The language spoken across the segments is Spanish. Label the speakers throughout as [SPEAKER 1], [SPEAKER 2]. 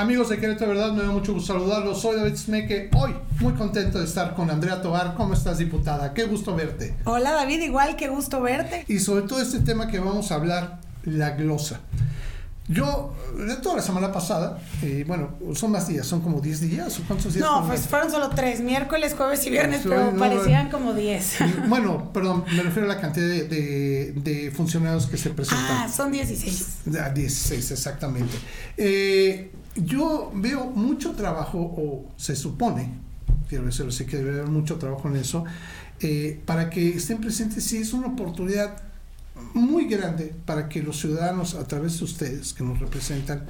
[SPEAKER 1] Amigos de Querétaro, de verdad me da mucho gusto saludarlos. Soy David Smeke. Hoy muy contento de estar con Andrea Tobar. ¿Cómo estás, diputada? Qué gusto verte.
[SPEAKER 2] Hola, David. Igual, qué gusto verte.
[SPEAKER 1] Y sobre todo este tema que vamos a hablar, la glosa. Yo, de toda la semana pasada, y bueno, son más días, son como 10 días, ¿o cuántos días?
[SPEAKER 2] No, pues fueron solo tres, miércoles, jueves y viernes, pero parecían como 10.
[SPEAKER 1] Bueno, perdón, me refiero a la cantidad de, de, funcionarios que se presentan.
[SPEAKER 2] Ah, son 16.
[SPEAKER 1] 16, exactamente. Eh, yo veo mucho trabajo, o se supone, quiero decirlo así, que debe haber mucho trabajo en eso, eh, para que estén presentes, sí, es una oportunidad muy grande para que los ciudadanos, a través de ustedes que nos representan,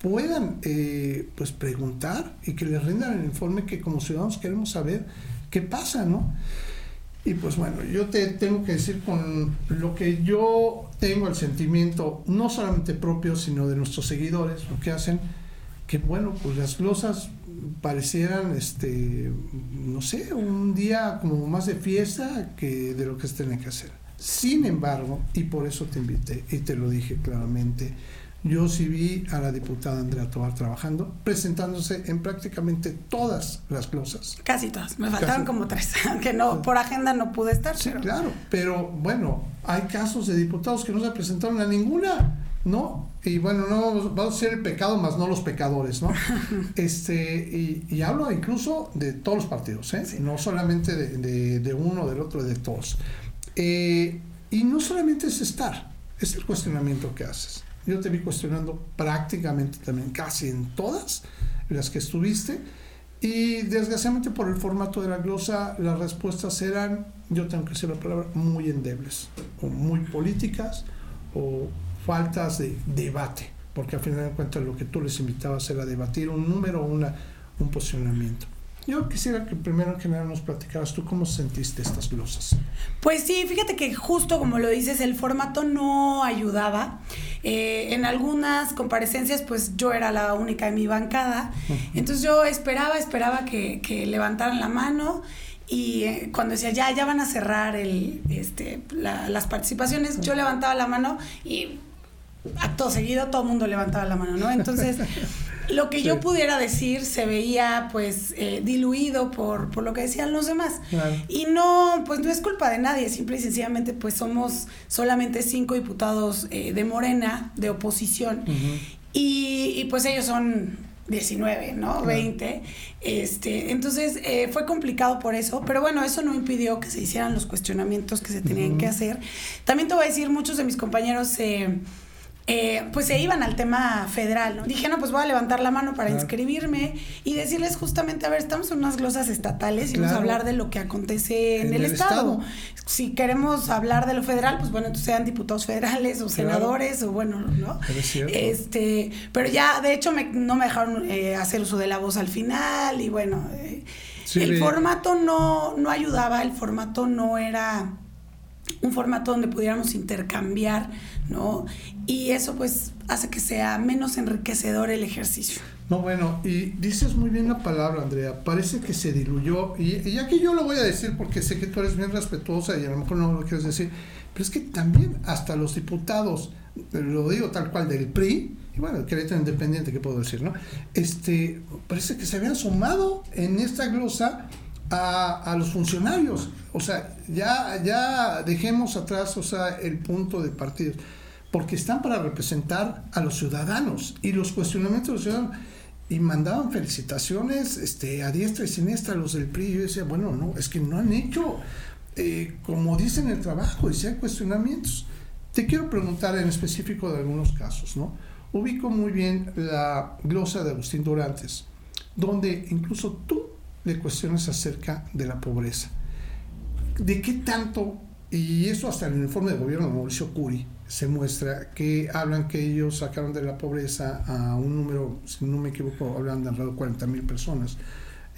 [SPEAKER 1] puedan eh, pues preguntar y que les rindan el informe que como ciudadanos queremos saber qué pasa, ¿no? Y pues bueno, yo te tengo que decir con lo que yo tengo el sentimiento, no solamente propio, sino de nuestros seguidores, lo que hacen, que bueno, pues las glosas parecieran, este, no sé, un día como más de fiesta que de lo que se tiene que hacer. Sin embargo, y por eso te invité y te lo dije claramente, yo sí vi a la diputada Andrea Tobar trabajando, presentándose en prácticamente todas las glosas.
[SPEAKER 2] Casi todas, me faltaron como tres, aunque no, por agenda no pude estar.
[SPEAKER 1] Sí, claro, pero bueno, hay casos de diputados que no se presentaron a ninguna, ¿no? Y bueno, no va a ser el pecado más no los pecadores, ¿no? este, y, hablo incluso de todos los partidos, ¿eh? No solamente de, de, de uno, del otro, de todos. Eh, y no solamente es estar, es el cuestionamiento que haces. Yo te vi cuestionando prácticamente también, casi en todas las que estuviste. Y desgraciadamente por el formato de la glosa, las respuestas eran, yo tengo que decir la palabra, muy endebles, o muy políticas, o faltas de debate, porque al final de cuentas lo que tú les invitabas era debatir un número o una, un posicionamiento. Yo quisiera que primero en general nos platicaras tú cómo sentiste estas glosas.
[SPEAKER 2] Pues sí, fíjate que justo como lo dices, el formato no ayudaba. Eh, en algunas comparecencias, pues yo era la única de mi bancada. Entonces yo esperaba, esperaba que, que levantaran la mano. Y eh, cuando decía, ya, ya van a cerrar el, este, las participaciones, yo levantaba la mano y acto seguido todo el mundo levantaba la mano, ¿no? Entonces, lo que yo pudiera decir se veía pues eh, diluido por, por, lo que decían los demás. Y no, pues no es culpa de nadie, simple y sencillamente pues somos solamente cinco diputados eh, de Morena, de oposición, y, y, pues ellos son 19, ¿no? 20. Este, entonces eh, fue complicado por eso, pero bueno, eso no impidió que se hicieran los cuestionamientos que se tenían que hacer. También te voy a decir, muchos de mis compañeros se eh, pues se iban al tema federal. ¿no? Dije, no, pues voy a levantar la mano para inscribirme y decirles justamente, a ver, estamos en unas glosas estatales y vamos a hablar de lo que acontece en, el, estado. Si queremos hablar de lo federal, pues bueno, entonces sean diputados federales o senadores o bueno, ¿no? Pero este, pero ya, de hecho, no me dejaron eh, hacer uso de la voz al final y bueno, eh, el formato no, no ayudaba, el formato no era un formato donde pudiéramos intercambiar, ¿no? Y eso pues hace que sea menos enriquecedor el ejercicio.
[SPEAKER 1] No, bueno, y dices muy bien la palabra, Andrea, parece que se diluyó, y, aquí yo lo voy a decir porque sé que tú eres bien respetuosa y a lo mejor no lo quieres decir, pero es que también hasta los diputados, lo digo tal cual del PRI, y bueno, el Querétaro Independiente, ¿qué puedo decir, no? Este, parece que se habían sumado en esta glosa a, los funcionarios. O sea, ya, ya dejemos atrás o sea, el punto de partidos, porque están para representar a los ciudadanos y los cuestionamientos de los ciudadanos. Y mandaban felicitaciones este, a diestra y siniestra a los del PRI. Yo decía, bueno, no, es que no han hecho eh, como dicen el trabajo, y si hay cuestionamientos. Te quiero preguntar en específico de algunos casos, ¿no? Ubico muy bien la glosa de Agustín Durantes, donde incluso tú de cuestiones acerca de la pobreza. ¿De qué tanto, y eso hasta en el informe de gobierno de Mauricio Curi, se muestra que hablan que ellos sacaron de la pobreza a un número, si no me equivoco, hablan de alrededor de 40 mil personas,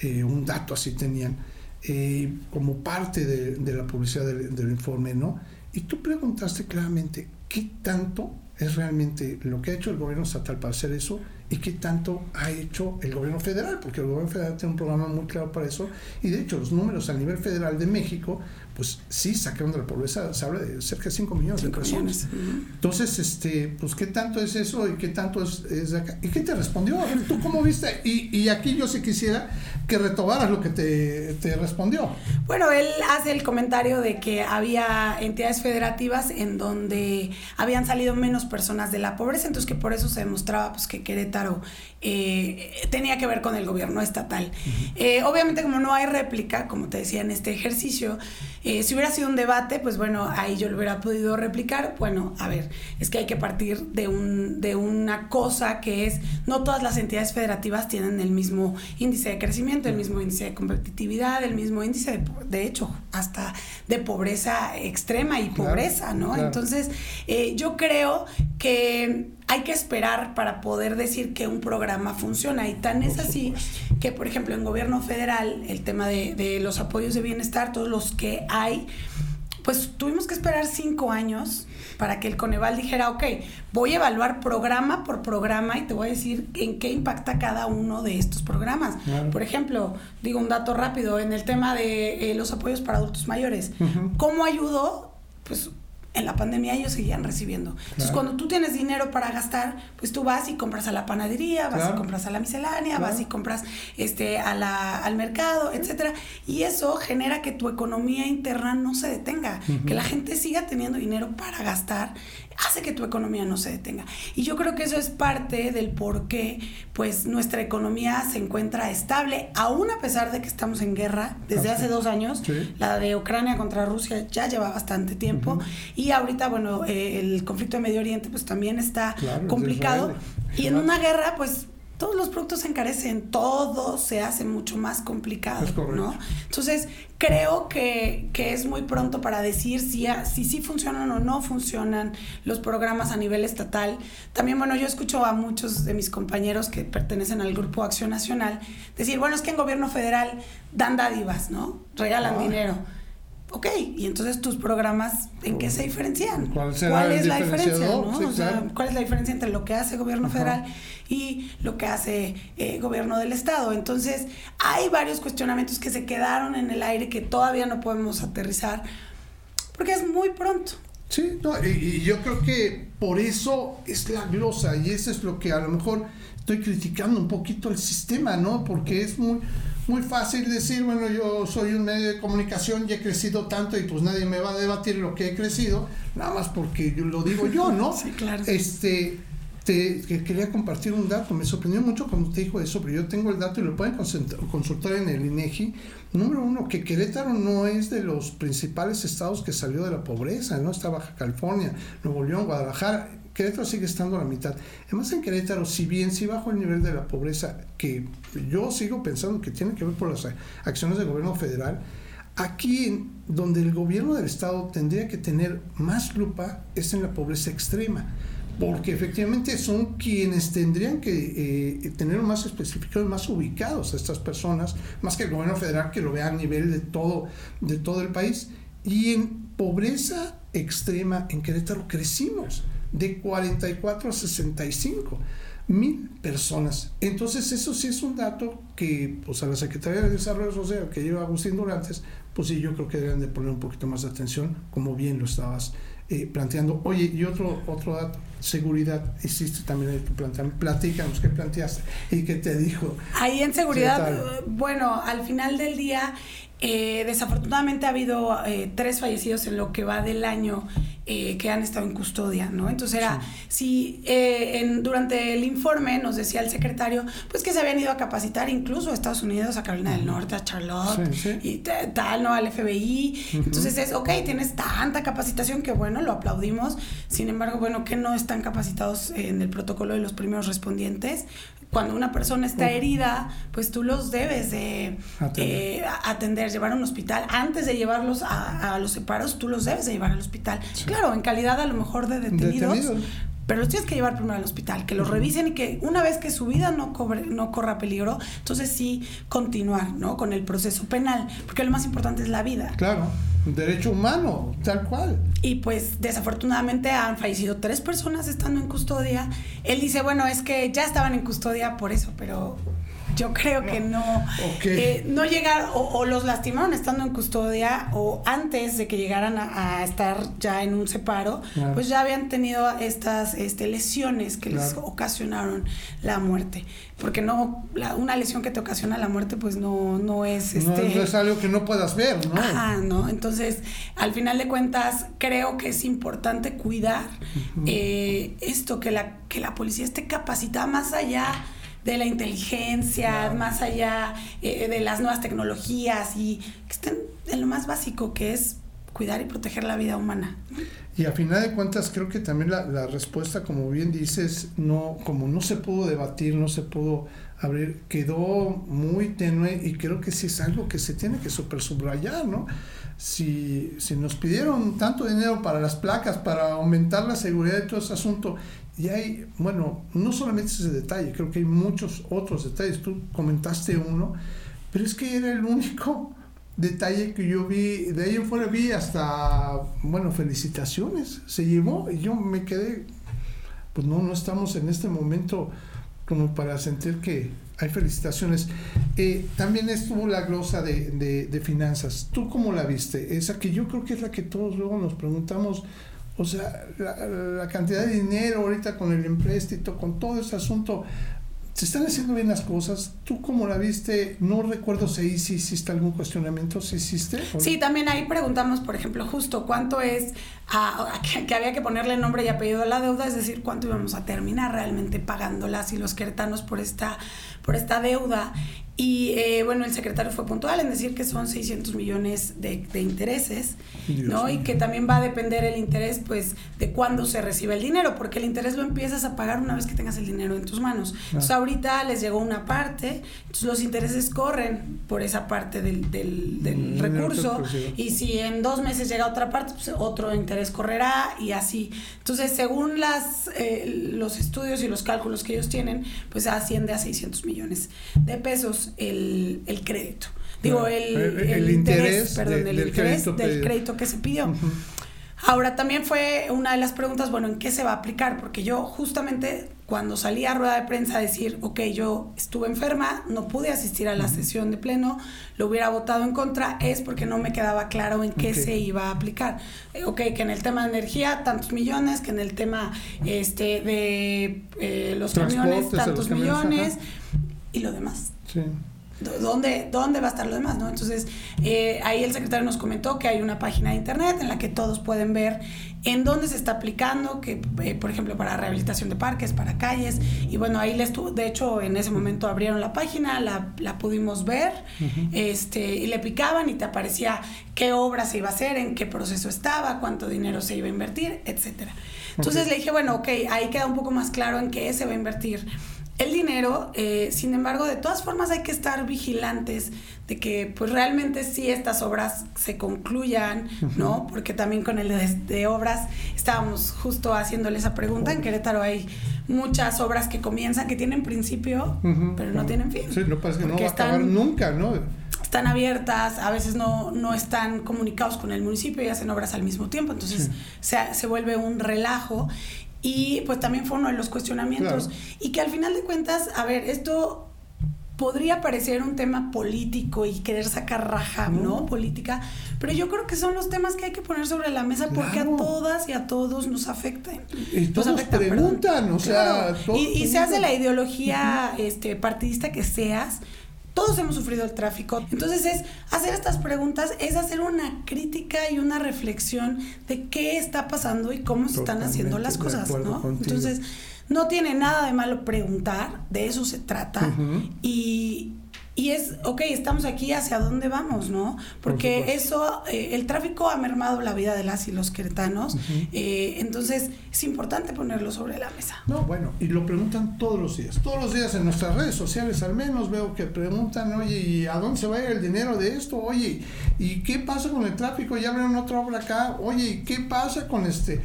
[SPEAKER 1] eh, un dato así tenían, eh, como parte de, la publicidad del, informe, ¿no? Y tú preguntaste claramente, ¿qué tanto es realmente lo que ha hecho el gobierno estatal para hacer eso y qué tanto ha hecho el gobierno federal, porque el gobierno federal tiene un programa muy claro para eso y de hecho los números a nivel federal de México pues sí sacaron de la pobreza, se habla de cerca de 5 millones de personas. Entonces, este, pues qué tanto es eso y qué tanto es, de acá. ¿Y qué te respondió? ¿Tú cómo viste? Y, y aquí yo sí quisiera que retomaras lo que te, te, respondió.
[SPEAKER 2] Bueno, él hace el comentario de que había entidades federativas en donde habían salido menos personas de la pobreza, entonces que por eso se demostraba pues, que Querétaro eh, tenía que ver con el gobierno estatal. Eh, obviamente como no hay réplica, como te decía en este ejercicio, eh, si hubiera sido un debate, pues bueno, ahí yo lo hubiera podido replicar. Bueno, a ver, es que hay que partir de, un, de una cosa que es, no todas las entidades federativas tienen el mismo índice de crecimiento, el mismo índice de competitividad, el mismo índice, de, de hecho, hasta de pobreza extrema y pobreza, ¿no? Entonces, yo creo que hay que esperar para poder decir que un programa funciona. Y tan es así que, por ejemplo, en gobierno federal, el tema de, los apoyos de bienestar, todos los que hay, pues tuvimos que esperar cinco años para que el Coneval dijera, ok, voy a evaluar programa por programa y te voy a decir en qué impacta cada uno de estos programas. Por ejemplo, digo un dato rápido, en el tema de eh, los apoyos para adultos mayores, ¿cómo ayudó? Pues en la pandemia ellos seguían recibiendo. Entonces, cuando tú tienes dinero para gastar, pues tú vas y compras a la panadería, vas y compras a la miscelánea, vas y compras este, a la, al mercado, etcétera. Y eso genera que tu economía interna no se detenga, que la gente siga teniendo dinero para gastar hace que tu economía no se detenga. Y yo creo que eso es parte del por qué pues, nuestra economía se encuentra estable, aún a pesar de que estamos en guerra desde hace dos años. La de Ucrania contra Rusia ya lleva bastante tiempo. Y ahorita, bueno, eh, el conflicto de Medio Oriente pues también está complicado. Y en una guerra, pues todos los productos se encarecen, todo se hace mucho más complicado, ¿no? Entonces, creo que, es muy pronto para decir si, si sí funcionan o no funcionan los programas a nivel estatal. También, bueno, yo escucho a muchos de mis compañeros que pertenecen al Grupo Acción Nacional decir, bueno, es que en gobierno federal dan dádivas, ¿no? Regalan dinero Ok, y entonces tus programas, ¿en qué se diferencian? ¿Cuál, es la diferencia? ¿Cuál es la diferencia entre lo que hace gobierno federal y lo que hace eh, gobierno del estado? Entonces, hay varios cuestionamientos que se quedaron en el aire que todavía no podemos aterrizar porque es muy pronto.
[SPEAKER 1] Sí, y, yo creo que por eso es la glosa y eso es lo que a lo mejor estoy criticando un poquito el sistema, ¿no? Porque es muy muy fácil decir, bueno, yo soy un medio de comunicación y he crecido tanto y pues nadie me va a debatir lo que he crecido, nada más porque yo lo digo yo, ¿no?
[SPEAKER 2] sí, claro.
[SPEAKER 1] Este, te quería compartir un dato, me sorprendió mucho cuando te dijo eso, pero yo tengo el dato y lo pueden consultar en el INEGI. Número uno, que Querétaro no es de los principales estados que salió de la pobreza, ¿no? Está Baja California, Nuevo León, Guadalajara, Querétaro sigue estando a la mitad. Además en Querétaro, si bien sí bajo el nivel de la pobreza, que yo sigo pensando que tiene que ver por las acciones del gobierno federal, aquí donde el gobierno del estado tendría que tener más lupa es en la pobreza extrema porque efectivamente son quienes tendrían que eh, tener más especificados, más ubicados a estas personas, más que el gobierno federal que lo vea a nivel de todo, de todo el país. Y en pobreza extrema en Querétaro crecimos de 44 a 65 mil personas. Entonces eso sí es un dato que pues a la Secretaría de Desarrollo Social que lleva Agustín Durantes, pues sí yo creo que deben de poner un poquito más de atención, como bien lo estabas eh, planteando. Oye, y otro, otro dato, seguridad, hiciste también en tu planteamiento. Platícanos qué planteaste y qué te dijo.
[SPEAKER 2] Ahí en seguridad, bueno, al final del día, eh, desafortunadamente ha habido eh, tres fallecidos en lo que va del año eh, que han estado en custodia, ¿no? Entonces era, si eh, en, durante el informe nos decía el secretario, pues que se habían ido a capacitar incluso a Estados Unidos, a Carolina del Norte, a Charlotte y tal, ¿no? Al FBI. Entonces es, ok, tienes tanta capacitación que bueno, lo aplaudimos. Sin embargo, bueno, que no están capacitados en el protocolo de los primeros respondientes. Cuando una persona está herida, pues tú los debes de eh, atender. llevar a un hospital. Antes de llevarlos a, a, los separos, tú los debes de llevar al hospital claro, en calidad a lo mejor de detenidos, pero los tienes que llevar primero al hospital, que los revisen y que una vez que su vida no, cobre, no corra peligro, entonces sí continuar ¿no? con el proceso penal, porque lo más importante es la vida.
[SPEAKER 1] Claro, derecho humano, tal cual.
[SPEAKER 2] Y pues desafortunadamente han fallecido tres personas estando en custodia. Él dice, bueno, es que ya estaban en custodia por eso, pero yo creo que no. Eh, no llegar o, los lastimaron estando en custodia o antes de que llegaran a, estar ya en un separo, pues ya habían tenido estas este, lesiones que les ocasionaron la muerte. Porque no, una lesión que te ocasiona la muerte, pues no, no es este.
[SPEAKER 1] No, es algo que no puedas ver, ¿no?
[SPEAKER 2] Ajá, ¿no? Entonces, al final de cuentas, creo que es importante cuidar eh, esto, que la, que la policía esté capacitada más allá de la inteligencia, más allá eh, de las nuevas tecnologías y que estén en lo más básico que es cuidar y proteger la vida humana.
[SPEAKER 1] Y a final de cuentas creo que también la, la, respuesta, como bien dices, no, como no se pudo debatir, no se pudo abrir, quedó muy tenue y creo que sí es algo que se tiene que super subrayar, ¿no? Si, si nos pidieron tanto dinero para las placas, para aumentar la seguridad de todo ese asunto, y hay, bueno, no solamente ese detalle, creo que hay muchos otros detalles. Tú comentaste uno, pero es que era el único detalle que yo vi. De ahí en fuera vi hasta, bueno, felicitaciones. Se llevó y yo me quedé, pues no, no estamos en este momento como para sentir que hay felicitaciones. Eh, también estuvo la glosa de, de, finanzas. ¿Tú cómo la viste? Esa que yo creo que es la que todos luego nos preguntamos o sea, la, cantidad de dinero ahorita con el empréstito, con todo ese asunto, se están haciendo bien las cosas. ¿Tú cómo la viste? No recuerdo si, si hiciste algún cuestionamiento, si hiciste.
[SPEAKER 2] Sí, también ahí preguntamos, por ejemplo, justo cuánto es a, que, había que ponerle nombre y apellido a la deuda, es decir, cuánto íbamos a terminar realmente pagándolas y los queretanos por esta, por esta deuda. Y eh, bueno, el secretario fue puntual en decir que son 600 millones de, de intereses, ¿no? Y que también va a depender el interés, pues, de cuándo se recibe el dinero, porque el interés lo empiezas a pagar una vez que tengas el dinero en tus manos. Entonces, ahorita les llegó una parte, entonces los intereses corren por esa parte del, del, del recurso, y si en dos meses llega otra parte, pues otro interés correrá y así. Entonces, según las, eh, los estudios y los cálculos que ellos tienen, pues asciende a 600 millones de pesos el, el crédito. Digo, el, el, interés, perdón, el interés del crédito que se pidió. Ahora, también fue una de las preguntas, bueno, ¿en qué se va a aplicar? Porque yo justamente cuando salí a rueda de prensa a decir, ok, yo estuve enferma, no pude asistir a la sesión de pleno, lo hubiera votado en contra, es porque no me quedaba claro en qué se iba a aplicar. Eh, ok, que en el tema de energía, tantos millones, que en el tema este, de eh, los camiones, tantos millones, y lo demás. Sí. ¿Dónde, ¿Dónde va a estar lo demás? ¿no? Entonces, eh, ahí el secretario nos comentó que hay una página de internet en la que todos pueden ver en dónde se está aplicando, que eh, por ejemplo para rehabilitación de parques, para calles, y bueno, ahí les de hecho en ese momento abrieron la página, la, la pudimos ver, este, y le picaban y te aparecía qué obra se iba a hacer, en qué proceso estaba, cuánto dinero se iba a invertir, etcétera. Entonces le dije, bueno, ok, ahí queda un poco más claro en qué se va a invertir el dinero, eh, sin embargo, de todas formas hay que estar vigilantes de que pues realmente sí estas obras se concluyan, ¿no? Porque también con el de, obras estábamos justo haciéndole esa pregunta. En Querétaro hay muchas obras que comienzan, que tienen principio, pero no tienen fin.
[SPEAKER 1] Sí, no pasa que no va a acabar nunca, ¿no?
[SPEAKER 2] Están abiertas, a veces no, no están comunicados con el municipio y hacen obras al mismo tiempo, entonces se, se vuelve un relajo y pues también fue uno de los cuestionamientos. Y que al final de cuentas, a ver, esto podría parecer un tema político y querer sacar raja, ¿no? Política, pero yo creo que son los temas que hay que poner sobre la mesa porque a todas y a todos nos afectan.
[SPEAKER 1] Y todos preguntan, o sea,
[SPEAKER 2] y, se hace la ideología este partidista que seas, todos hemos sufrido el tráfico. Entonces es hacer estas preguntas, es hacer una crítica y una reflexión de qué está pasando y cómo se están haciendo las cosas, ¿no? Entonces no tiene nada de malo preguntar, de eso se trata. y, y es, ok, estamos aquí, ¿hacia dónde vamos, no? Porque eso, eh, el tráfico ha mermado la vida de las y los queretanos, eh, entonces es importante ponerlo sobre la mesa.
[SPEAKER 1] No, bueno, y lo preguntan todos los días, todos los días en nuestras redes sociales al menos veo que preguntan, oye, ¿y a dónde se va a ir el dinero de esto? Oye, ¿y qué pasa con el tráfico? Ya abrieron otra obra acá, oye, ¿y qué pasa con este?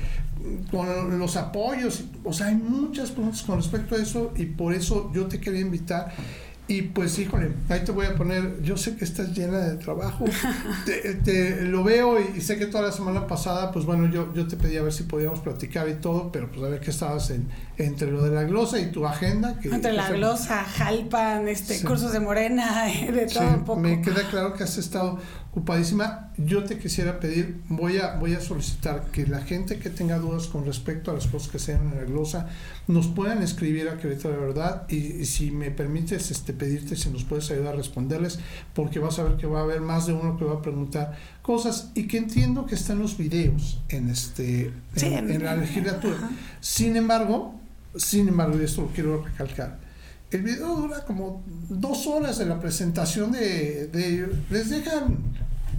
[SPEAKER 1] con los apoyos, o sea, hay muchas preguntas con respecto a eso y por eso yo te quería invitar y pues, híjole, ahí te voy a poner, yo sé que estás llena de trabajo, te, lo veo y, sé que toda la semana pasada, pues bueno, yo, yo te pedí a ver si podíamos platicar y todo, pero pues a ver que estabas en, entre lo de la glosa y tu agenda. Que,
[SPEAKER 2] entre la glosa, Jalpan, este, cursos de morena, de todo un poco.
[SPEAKER 1] Me queda claro que has estado ocupadísima. Yo te quisiera pedir, voy a, voy a solicitar que la gente que tenga dudas con respecto a las cosas que sean en la glosa, nos puedan escribir a Querétaro de Verdad y, si me permites este, pedirte si nos puedes ayudar a responderles, porque vas a ver que va a haber más de uno que va a preguntar cosas y que entiendo que están los videos en, este, en, la legislatura. Sin embargo, sin embargo, y esto lo quiero recalcar, el video dura como dos horas de la presentación de, de, les dejan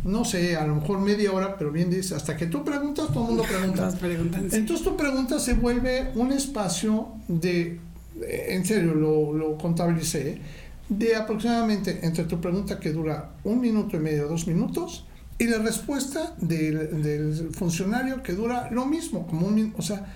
[SPEAKER 1] no sé, a lo mejor media hora, pero bien dice, hasta que tú preguntas, todo el mundo pregunta. Entonces tu pregunta se vuelve un espacio de, en serio, lo, lo contabilicé, de aproximadamente entre tu pregunta que dura un minuto y medio, dos minutos, y la respuesta del, del funcionario que dura lo mismo, como un o sea,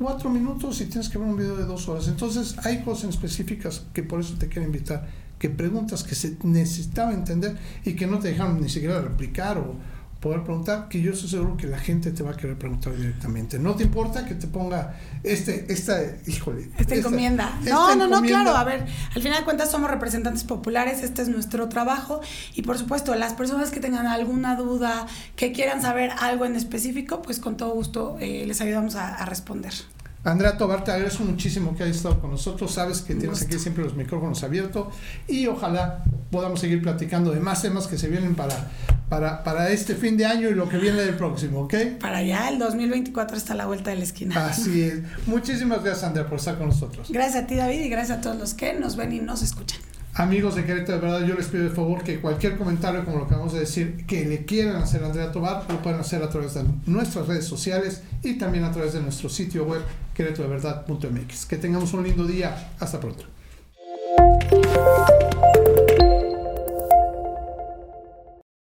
[SPEAKER 1] cuatro minutos y tienes que ver un video de dos horas. Entonces hay cosas específicas que por eso te quiero invitar, que preguntas que se necesitaba entender y que no te dejaron ni siquiera replicar o poder preguntar, que yo estoy seguro que la gente te va a querer preguntar directamente. No te importa que te ponga este, esta, híjole.
[SPEAKER 2] Esta, encomienda. no, no, no, claro. A ver, al final de cuentas somos representantes populares, este es nuestro trabajo y por supuesto las personas que tengan alguna duda, que quieran saber algo en específico, pues con todo gusto eh, les ayudamos a, a responder.
[SPEAKER 1] Andrea Tobar, te agradezco muchísimo que hayas estado con nosotros. Sabes que tienes aquí siempre los micrófonos abiertos y ojalá podamos seguir platicando de más temas que se vienen para, para, para este fin de año y lo que viene del próximo, ¿ok?
[SPEAKER 2] Para allá, el 2024 está a la vuelta de la esquina.
[SPEAKER 1] Así es. Muchísimas gracias, Andrea, por estar con nosotros.
[SPEAKER 2] Gracias a ti, David, y gracias a todos los que nos ven y nos escuchan.
[SPEAKER 1] Amigos de Querétaro, de verdad, yo les pido de favor que cualquier comentario, como lo que vamos a decir, que le quieran hacer a Andrea Tobar, lo pueden hacer a través de nuestras redes sociales y también a través de nuestro sitio web, queretodeverdad.mx. Que tengamos un lindo día. Hasta pronto.